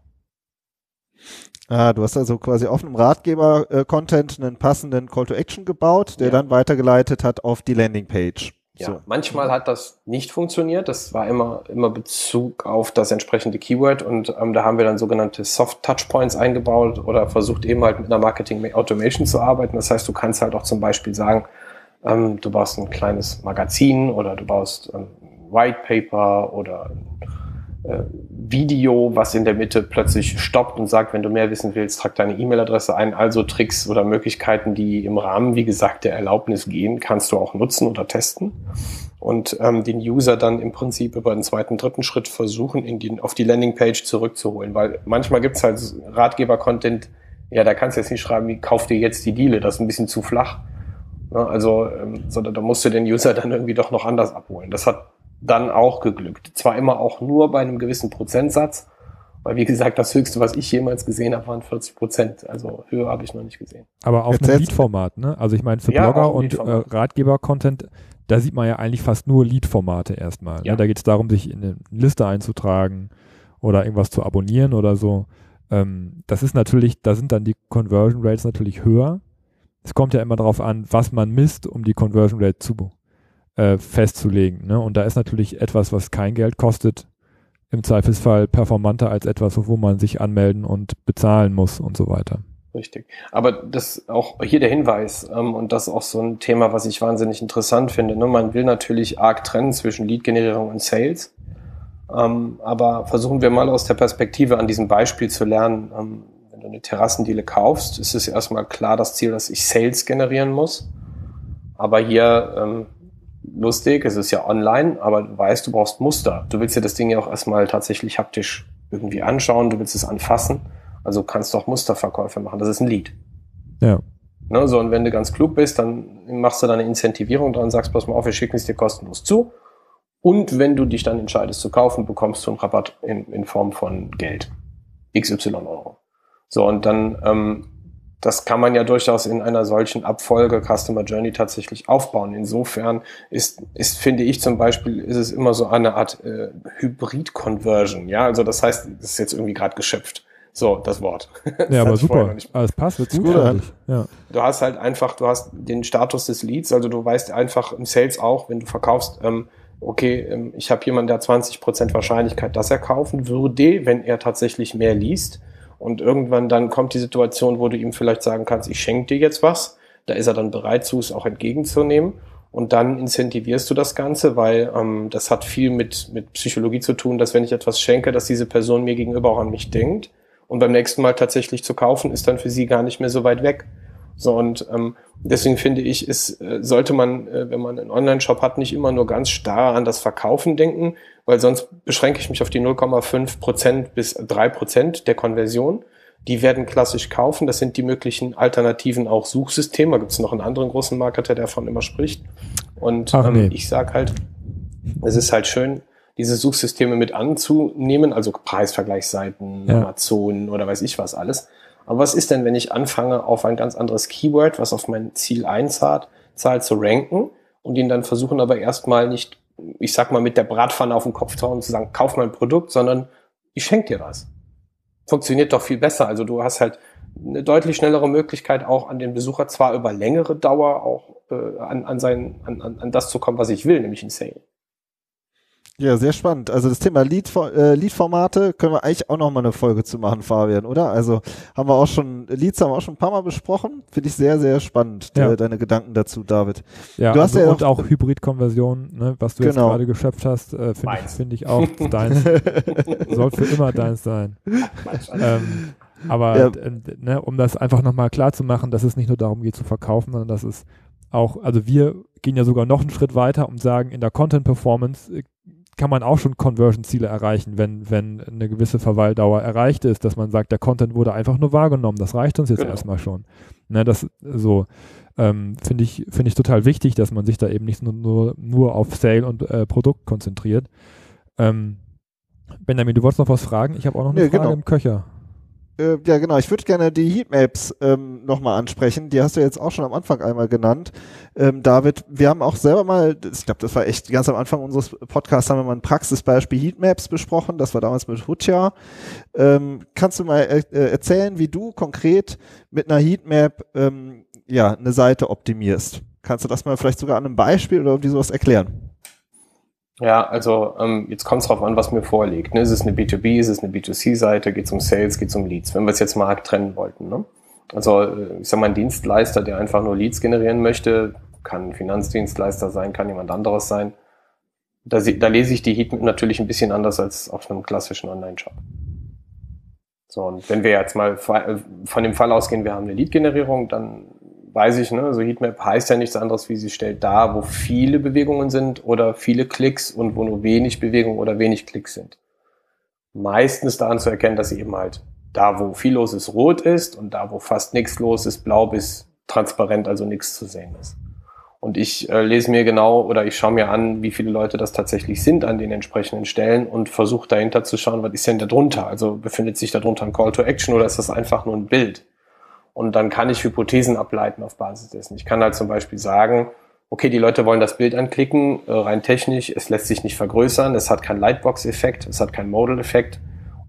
Ah, du hast also quasi auf einem Ratgeber-Content einen passenden Call to Action gebaut, der ja. dann weitergeleitet hat auf die Landingpage. Ja, so. manchmal hat das nicht funktioniert. Das war immer, immer Bezug auf das entsprechende Keyword und ähm, da haben wir dann sogenannte Soft Touchpoints eingebaut oder versucht eben halt mit einer Marketing Automation zu arbeiten. Das heißt, du kannst halt auch zum Beispiel sagen, ähm, du baust ein kleines Magazin oder du baust ein White Paper oder Video, was in der Mitte plötzlich stoppt und sagt, wenn du mehr wissen willst, trag deine E-Mail-Adresse ein. Also Tricks oder Möglichkeiten, die im Rahmen, wie gesagt, der Erlaubnis gehen, kannst du auch nutzen oder testen. Und ähm, den User dann im Prinzip über den zweiten, dritten Schritt versuchen, in die, auf die Landingpage zurückzuholen. Weil manchmal gibt's halt Ratgeber-Content, ja, da kannst du jetzt nicht schreiben, wie kauf dir jetzt die Deale, das ist ein bisschen zu flach. Ne? Also, ähm, sondern da musst du den User dann irgendwie doch noch anders abholen. Das hat dann auch geglückt. Zwar immer auch nur bei einem gewissen Prozentsatz, weil wie gesagt, das höchste, was ich jemals gesehen habe, waren 40 Prozent. Also höher habe ich noch nicht gesehen. Aber auf einem Lead-Format, ne? Also ich meine, für ja, Blogger und äh, Ratgeber-Content, da sieht man ja eigentlich fast nur Lead-Formate erstmal. Ne? Ja. Ne? Da geht es darum, sich in eine Liste einzutragen oder irgendwas zu abonnieren oder so. Ähm, das ist natürlich, da sind dann die Conversion Rates natürlich höher. Es kommt ja immer darauf an, was man misst, um die Conversion Rate zu äh, festzulegen. Ne? Und da ist natürlich etwas, was kein Geld kostet, im Zweifelsfall performanter als etwas, wo man sich anmelden und bezahlen muss und so weiter. Richtig. Aber das auch hier der Hinweis, ähm, und das ist auch so ein Thema, was ich wahnsinnig interessant finde. Ne? Man will natürlich arg trennen zwischen Lead-Generierung und Sales. Ähm, aber versuchen wir mal aus der Perspektive an diesem Beispiel zu lernen. Ähm, wenn du eine Terrassendiele kaufst, ist es erstmal klar das Ziel, dass ich Sales generieren muss. Aber hier ähm, lustig, es ist ja online, aber du weißt, du brauchst Muster. Du willst dir das Ding ja auch erstmal tatsächlich haptisch irgendwie anschauen, du willst es anfassen, also kannst du auch Musterverkäufe machen. Das ist ein Lead. Ja. Ne, so, und wenn du ganz klug bist, dann machst du da eine Incentivierung dran, sagst, pass mal auf, wir schicken es dir kostenlos zu. Und wenn du dich dann entscheidest zu kaufen, bekommst du einen Rabatt in, in Form von Geld. XY Euro. So, und dann ähm, das kann man ja durchaus in einer solchen Abfolge Customer Journey tatsächlich aufbauen. Insofern ist, ist finde ich zum Beispiel, ist es immer so eine Art äh, Hybrid-Conversion. Ja, also das heißt, das ist jetzt irgendwie gerade geschöpft. So, das Wort. Das ja, aber super. Alles passt, wird gut. Ja. Du hast halt einfach, du hast den Status des Leads, also du weißt einfach im Sales auch, wenn du verkaufst, ähm, okay, ähm, ich habe jemanden, der 20% Wahrscheinlichkeit, dass er kaufen würde, wenn er tatsächlich mehr liest. Und irgendwann dann kommt die Situation, wo du ihm vielleicht sagen kannst, ich schenke dir jetzt was. Da ist er dann bereit zu, es auch entgegenzunehmen. Und dann incentivierst du das Ganze, weil ähm, das hat viel mit, mit Psychologie zu tun, dass wenn ich etwas schenke, dass diese Person mir gegenüber auch an mich denkt. Und beim nächsten Mal tatsächlich zu kaufen, ist dann für sie gar nicht mehr so weit weg. So und ähm, deswegen finde ich, ist, äh, sollte man, äh, wenn man einen Online-Shop hat, nicht immer nur ganz starr an das Verkaufen denken, weil sonst beschränke ich mich auf die 0,5 Prozent bis drei Prozent der Konversion. Die werden klassisch kaufen. Das sind die möglichen Alternativen auch Suchsysteme. Da gibt es noch einen anderen großen Marketer, der davon immer spricht. Und Ach, ähm, nee. ich sage halt, es ist halt schön, diese Suchsysteme mit anzunehmen, also Preisvergleichsseiten, ja. Amazon oder weiß ich was alles. Aber was ist denn, wenn ich anfange, auf ein ganz anderes Keyword, was auf mein Ziel einzahlt, zahlt zu ranken und ihn dann versuchen aber erstmal nicht ich sag mal, mit der Bratpfanne auf den Kopf zu hauen und zu sagen, kauf mein Produkt, sondern ich schenke dir was. Funktioniert doch viel besser. Also du hast halt eine deutlich schnellere Möglichkeit, auch an den Besucher zwar über längere Dauer auch äh, an, an, sein, an, an das zu kommen, was ich will, nämlich ein Sale. Ja, sehr spannend. Also das Thema Lead, äh, Lead-Formate können wir eigentlich auch noch mal eine Folge zu machen, Fabian, oder? Also haben wir auch schon, Leads haben wir auch schon ein paar Mal besprochen. Finde ich sehr, sehr spannend, ja. de, deine Gedanken dazu, David. Ja, du hast also ja und auch, auch Hybrid-Konversion, ne, was du genau. jetzt gerade geschöpft hast, äh, finde ich, find ich auch deins. Soll für immer deins sein. ähm, aber ja. äh, ne, um das einfach nochmal klar zu machen, dass es nicht nur darum geht zu verkaufen, sondern dass es auch, also wir gehen ja sogar noch einen Schritt weiter und sagen, in der Content Performance äh, kann man auch schon Conversion-Ziele erreichen, wenn, wenn eine gewisse Verweildauer erreicht ist, dass man sagt, der Content wurde einfach nur wahrgenommen. Das reicht uns jetzt genau. erstmal schon. Ne, das so ähm, finde ich, finde ich total wichtig, dass man sich da eben nicht nur, nur, nur auf Sale und äh, Produkt konzentriert. Ähm, Benjamin, du wolltest noch was fragen? Ich habe auch noch eine nee, Frage genau. im Köcher. Äh, ja, genau. Ich würde gerne die Heatmaps ähm, nochmal ansprechen. Die hast du jetzt auch schon am Anfang einmal genannt. Ähm, David, wir haben auch selber mal, ich glaube, das war echt ganz am Anfang unseres Podcasts, haben wir mal ein Praxisbeispiel Heatmaps besprochen. Das war damals mit Hutja. Ähm, kannst du mal äh, erzählen, wie du konkret mit einer Heatmap ähm, ja, eine Seite optimierst? Kannst du das mal vielleicht sogar an einem Beispiel oder irgendwie sowas erklären? Ja, also ähm, jetzt kommt es darauf an, was mir vorliegt. Ne? Ist es eine B2B, ist es eine B2C-Seite, geht es um Sales, geht es um Leads, wenn wir es jetzt mal trennen wollten. Ne? Also äh, ich sag mal, ein Dienstleister, der einfach nur Leads generieren möchte, kann ein Finanzdienstleister sein, kann jemand anderes sein. Da, da lese ich die Heatmap natürlich ein bisschen anders als auf einem klassischen Online-Shop. So, und wenn wir jetzt mal äh, von dem Fall ausgehen, wir haben eine Lead-Generierung, dann weiß ich, ne, so Heatmap heißt ja nichts anderes, wie sie stellt da, wo viele Bewegungen sind oder viele Klicks und wo nur wenig Bewegung oder wenig Klicks sind. Meistens daran zu erkennen, dass sie eben halt da, wo viel los ist, rot ist und da, wo fast nichts los ist, blau bis transparent, also nichts zu sehen ist. Und ich äh, lese mir genau oder ich schaue mir an, wie viele Leute das tatsächlich sind an den entsprechenden Stellen und versuche dahinter zu schauen, was ist denn da drunter? Also befindet sich da drunter ein Call to Action oder ist das einfach nur ein Bild? Und dann kann ich Hypothesen ableiten auf Basis dessen. Ich kann halt zum Beispiel sagen, okay, die Leute wollen das Bild anklicken, äh, rein technisch, es lässt sich nicht vergrößern, es hat keinen Lightbox-Effekt, es hat keinen Modal-Effekt.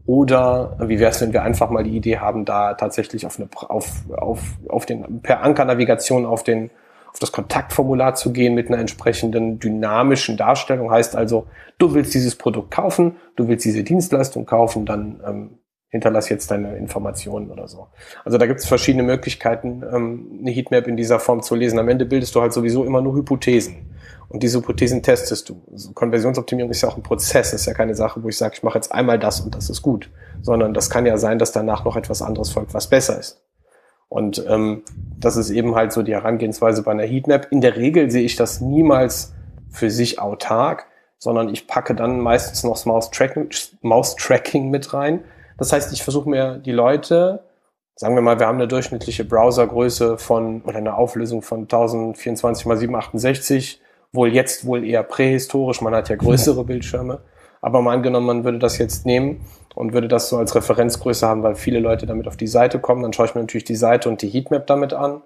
Oder wie wäre es, wenn wir einfach mal die Idee haben, da tatsächlich auf, eine, auf, auf, auf den, per Ankernavigation auf den, auf das Kontaktformular zu gehen mit einer entsprechenden dynamischen Darstellung. Heißt also, du willst dieses Produkt kaufen, du willst diese Dienstleistung kaufen, dann ähm, hinterlass jetzt deine Informationen oder so. Also da gibt es verschiedene Möglichkeiten, ähm, eine Heatmap in dieser Form zu lesen. Am Ende bildest du halt sowieso immer nur Hypothesen. Und diese Hypothesen testest du. Also Konversionsoptimierung ist ja auch ein Prozess, ist ja keine Sache, wo ich sage, ich mache jetzt einmal das und das ist gut. Sondern das kann ja sein, dass danach noch etwas anderes folgt, was besser ist. Und ähm, das ist eben halt so die Herangehensweise bei einer Heatmap. In der Regel sehe ich das niemals für sich autark, sondern ich packe dann meistens noch das Mouse-Tracking Mouse -Tracking mit rein, das heißt, ich versuche mir die Leute, sagen wir mal, wir haben eine durchschnittliche Browsergröße von oder eine Auflösung von 1024 mal 768, wohl jetzt wohl eher prähistorisch, man hat ja größere Bildschirme. Aber mal angenommen, man würde das jetzt nehmen und würde das so als Referenzgröße haben, weil viele Leute damit auf die Seite kommen, dann schaue ich mir natürlich die Seite und die Heatmap damit an.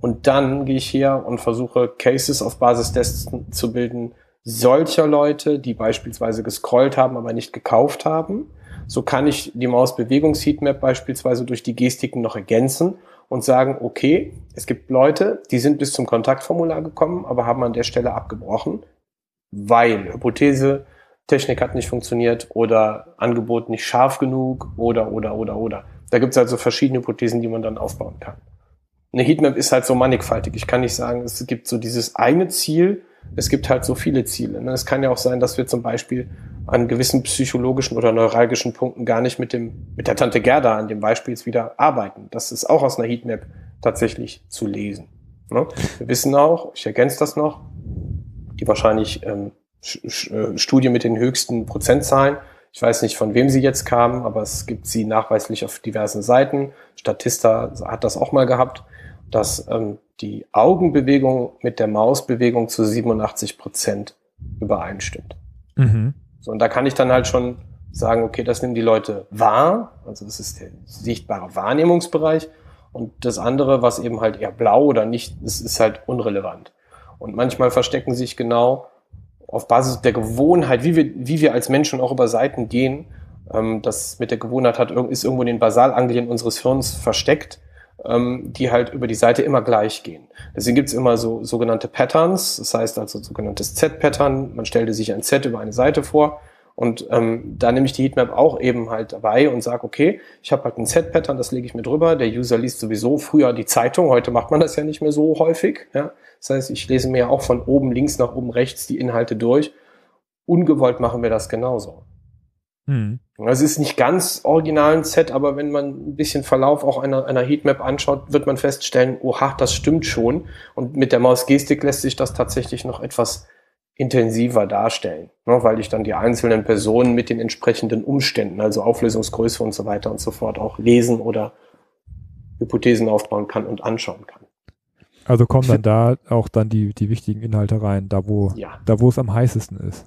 Und dann gehe ich her und versuche Cases auf Basis dessen zu bilden, solcher Leute, die beispielsweise gescrollt haben, aber nicht gekauft haben so kann ich die Mausbewegungsheatmap beispielsweise durch die Gestiken noch ergänzen und sagen, okay, es gibt Leute, die sind bis zum Kontaktformular gekommen, aber haben an der Stelle abgebrochen, weil Hypothese, Technik hat nicht funktioniert oder Angebot nicht scharf genug oder, oder, oder, oder. Da gibt es also verschiedene Hypothesen, die man dann aufbauen kann. Eine Heatmap ist halt so mannigfaltig. Ich kann nicht sagen, es gibt so dieses eine Ziel, es gibt halt so viele Ziele. Ne? Es kann ja auch sein, dass wir zum Beispiel an gewissen psychologischen oder neuralgischen Punkten gar nicht mit dem, mit der Tante Gerda an dem Beispiel wieder arbeiten. Das ist auch aus einer Heatmap tatsächlich zu lesen. Ne? Wir wissen auch, ich ergänze das noch, die wahrscheinlich ähm, äh, Studie mit den höchsten Prozentzahlen. Ich weiß nicht, von wem sie jetzt kamen, aber es gibt sie nachweislich auf diversen Seiten. Statista hat das auch mal gehabt, dass ähm, die Augenbewegung mit der Mausbewegung zu 87 Prozent übereinstimmt. Mhm. So, und da kann ich dann halt schon sagen, okay, das nehmen die Leute wahr, also das ist der sichtbare Wahrnehmungsbereich. Und das andere, was eben halt eher blau oder nicht, das ist halt unrelevant. Und manchmal verstecken sich genau auf Basis der Gewohnheit, wie wir, wie wir als Menschen auch über Seiten gehen, ähm, das mit der Gewohnheit hat, ist irgendwo in den Basalanglien unseres Hirns versteckt ähm, die halt über die Seite immer gleich gehen. Deswegen gibt's immer so sogenannte Patterns, das heißt also sogenanntes Z-Pattern. Man stellte sich ein Z über eine Seite vor und ähm, da nehme ich die Heatmap auch eben halt dabei und sage, okay, ich habe halt ein Z-Pattern, das lege ich mir drüber. Der User liest sowieso früher die Zeitung, heute macht man das ja nicht mehr so häufig. Ja? Das heißt, ich lese mir ja auch von oben links nach oben rechts die Inhalte durch. Ungewollt machen wir das genauso. Mhm. Es ist nicht ganz original ein Set, aber wenn man ein bisschen Verlauf auch einer, einer Heatmap anschaut, wird man feststellen, oha, das stimmt schon. Und mit der Mausgestik lässt sich das tatsächlich noch etwas intensiver darstellen, ne, weil ich dann die einzelnen Personen mit den entsprechenden Umständen, also Auflösungsgröße und so weiter und so fort auch lesen oder Hypothesen aufbauen kann und anschauen kann. Also kommen dann da auch dann die, die wichtigen Inhalte rein, da wo, ja. da wo es am heißesten ist.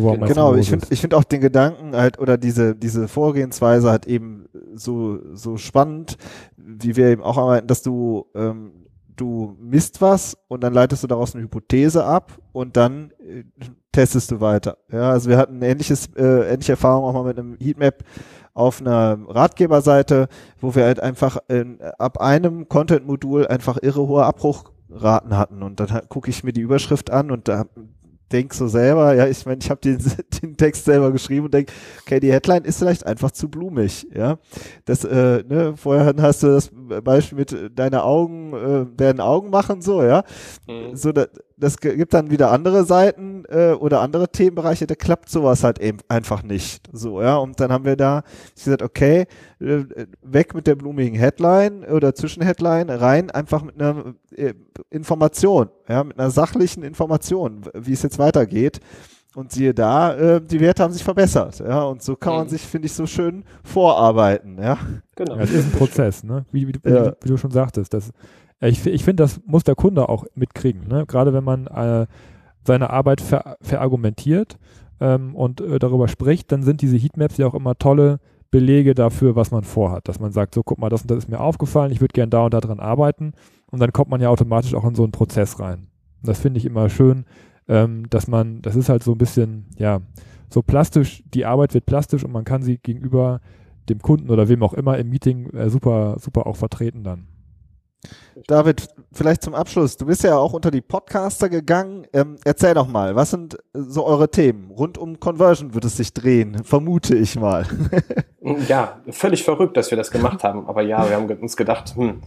Genau, ich finde ich finde auch den Gedanken halt oder diese diese Vorgehensweise halt eben so so spannend, wie wir eben auch arbeiten, dass du ähm, du misst was und dann leitest du daraus eine Hypothese ab und dann äh, testest du weiter. Ja, also wir hatten ähnliches, äh, ähnliche Erfahrung auch mal mit einem Heatmap auf einer Ratgeberseite, wo wir halt einfach äh, ab einem Content-Modul einfach irre hohe Abbruchraten hatten und dann gucke ich mir die Überschrift an und da denk so selber, ja, ich meine, ich habe den, den Text selber geschrieben und denk, okay, die Headline ist vielleicht einfach zu blumig, ja. Das, äh, ne, vorher hast du das Beispiel mit äh, deine Augen äh, werden Augen machen, so, ja. Mhm. So, da, das gibt dann wieder andere Seiten äh, oder andere Themenbereiche, da klappt sowas halt eben einfach nicht. So, ja. Und dann haben wir da gesagt, okay, äh, weg mit der blumigen Headline oder Zwischenheadline, rein einfach mit einer äh, Information, ja, mit einer sachlichen Information, wie es jetzt weitergeht. Und siehe da, äh, die Werte haben sich verbessert, ja, und so kann man mhm. sich, finde ich, so schön vorarbeiten, ja. Genau. Ja, das ist ein Prozess, ne? Wie, wie, ja. wie, wie du schon sagtest, das ich, ich finde, das muss der Kunde auch mitkriegen. Ne? Gerade wenn man äh, seine Arbeit ver, verargumentiert ähm, und äh, darüber spricht, dann sind diese Heatmaps ja auch immer tolle Belege dafür, was man vorhat. Dass man sagt, so guck mal, das und das ist mir aufgefallen, ich würde gern da und da dran arbeiten. Und dann kommt man ja automatisch auch in so einen Prozess rein. Das finde ich immer schön, ähm, dass man, das ist halt so ein bisschen, ja, so plastisch, die Arbeit wird plastisch und man kann sie gegenüber dem Kunden oder wem auch immer im Meeting äh, super, super auch vertreten dann. David, vielleicht zum Abschluss. Du bist ja auch unter die Podcaster gegangen. Ähm, erzähl doch mal, was sind so eure Themen? Rund um Conversion wird es sich drehen, vermute ich mal. ja, völlig verrückt, dass wir das gemacht haben. Aber ja, wir haben uns gedacht, hm,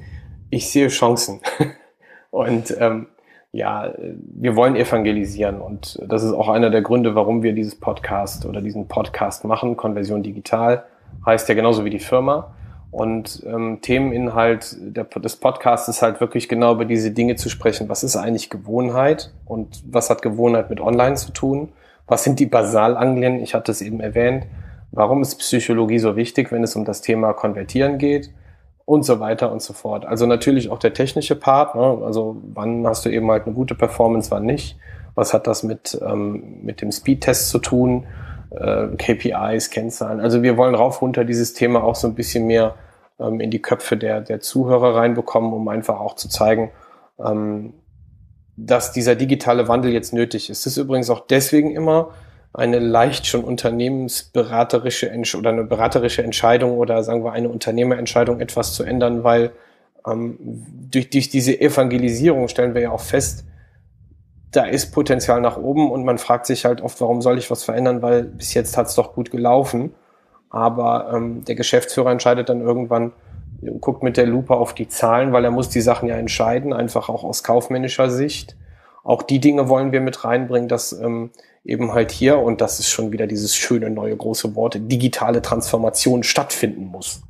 ich sehe Chancen. Und ähm, ja, wir wollen evangelisieren. Und das ist auch einer der Gründe, warum wir dieses Podcast oder diesen Podcast machen. Konversion Digital heißt ja genauso wie die Firma. Und ähm, Themeninhalt der, des Podcasts ist halt wirklich genau über diese Dinge zu sprechen. Was ist eigentlich Gewohnheit und was hat Gewohnheit mit Online zu tun? Was sind die Basalanglien? Ich hatte es eben erwähnt. Warum ist Psychologie so wichtig, wenn es um das Thema Konvertieren geht? Und so weiter und so fort. Also natürlich auch der technische Part. Ne? Also wann hast du eben halt eine gute Performance, wann nicht? Was hat das mit, ähm, mit dem Speedtest zu tun? äh, KPIs, Kennzahlen. Also wir wollen rauf runter dieses Thema auch so ein bisschen mehr ähm, in die Köpfe der, der Zuhörer reinbekommen, um einfach auch zu zeigen, ähm, dass dieser digitale Wandel jetzt nötig ist. Das ist übrigens auch deswegen immer eine leicht schon unternehmensberaterische oder eine beraterische Entscheidung oder sagen wir eine Unternehmerentscheidung etwas zu ändern, weil ähm, durch, durch diese Evangelisierung stellen wir ja auch fest, da ist Potenzial nach oben und man fragt sich halt oft, warum soll ich was verändern, weil bis jetzt hat es doch gut gelaufen. Aber ähm, der Geschäftsführer entscheidet dann irgendwann, guckt mit der Lupe auf die Zahlen, weil er muss die Sachen ja entscheiden, einfach auch aus kaufmännischer Sicht. Auch die Dinge wollen wir mit reinbringen, dass ähm, eben halt hier, und das ist schon wieder dieses schöne neue große Wort, digitale Transformation stattfinden muss.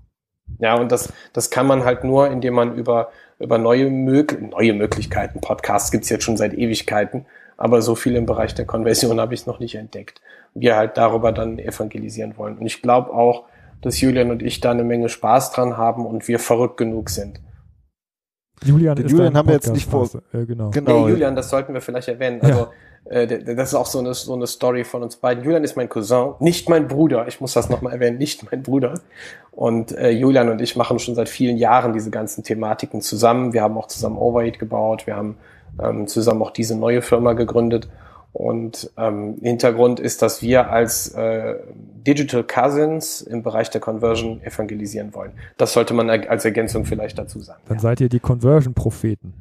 Ja, und das, das kann man halt nur, indem man über über neue, Mög neue Möglichkeiten. Podcasts gibt's jetzt schon seit Ewigkeiten, aber so viel im Bereich der Konversion habe ich noch nicht entdeckt. Wir halt darüber dann evangelisieren wollen. Und ich glaube auch, dass Julian und ich da eine Menge Spaß dran haben und wir verrückt genug sind. Julian, Den Julian haben wir jetzt nicht vor. Äh, genau. genau. Nee, Julian, das sollten wir vielleicht erwähnen. Also ja. Äh, das ist auch so eine, so eine Story von uns beiden. Julian ist mein Cousin, nicht mein Bruder. Ich muss das nochmal erwähnen, nicht mein Bruder. Und äh, Julian und ich machen schon seit vielen Jahren diese ganzen Thematiken zusammen. Wir haben auch zusammen Overheat gebaut. Wir haben ähm, zusammen auch diese neue Firma gegründet. Und ähm, Hintergrund ist, dass wir als äh, Digital Cousins im Bereich der Conversion evangelisieren wollen. Das sollte man als Ergänzung vielleicht dazu sagen. Dann ja. seid ihr die Conversion-Propheten.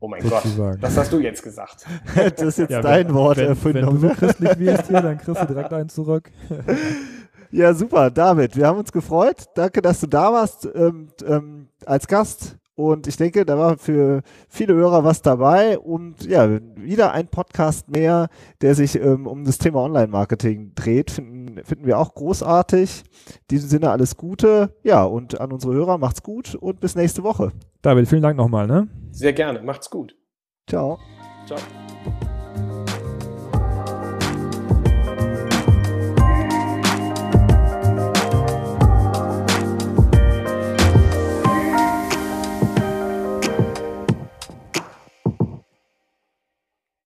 Oh mein sozusagen. Gott, das hast du jetzt gesagt. das ist jetzt ja, dein wenn, Wort wenn, Wenn du so christlich wirst hier, dann kriegst du direkt einen zurück. ja, super, David, wir haben uns gefreut. Danke, dass du da warst ähm, ähm, als Gast. Und ich denke, da war für viele Hörer was dabei und ja, wieder ein Podcast mehr, der sich ähm, um das Thema Online-Marketing dreht, finden, finden wir auch großartig. In diesem Sinne alles Gute. Ja, und an unsere Hörer macht's gut und bis nächste Woche. David, vielen Dank nochmal, ne? Sehr gerne, macht's gut. Ciao. Ciao.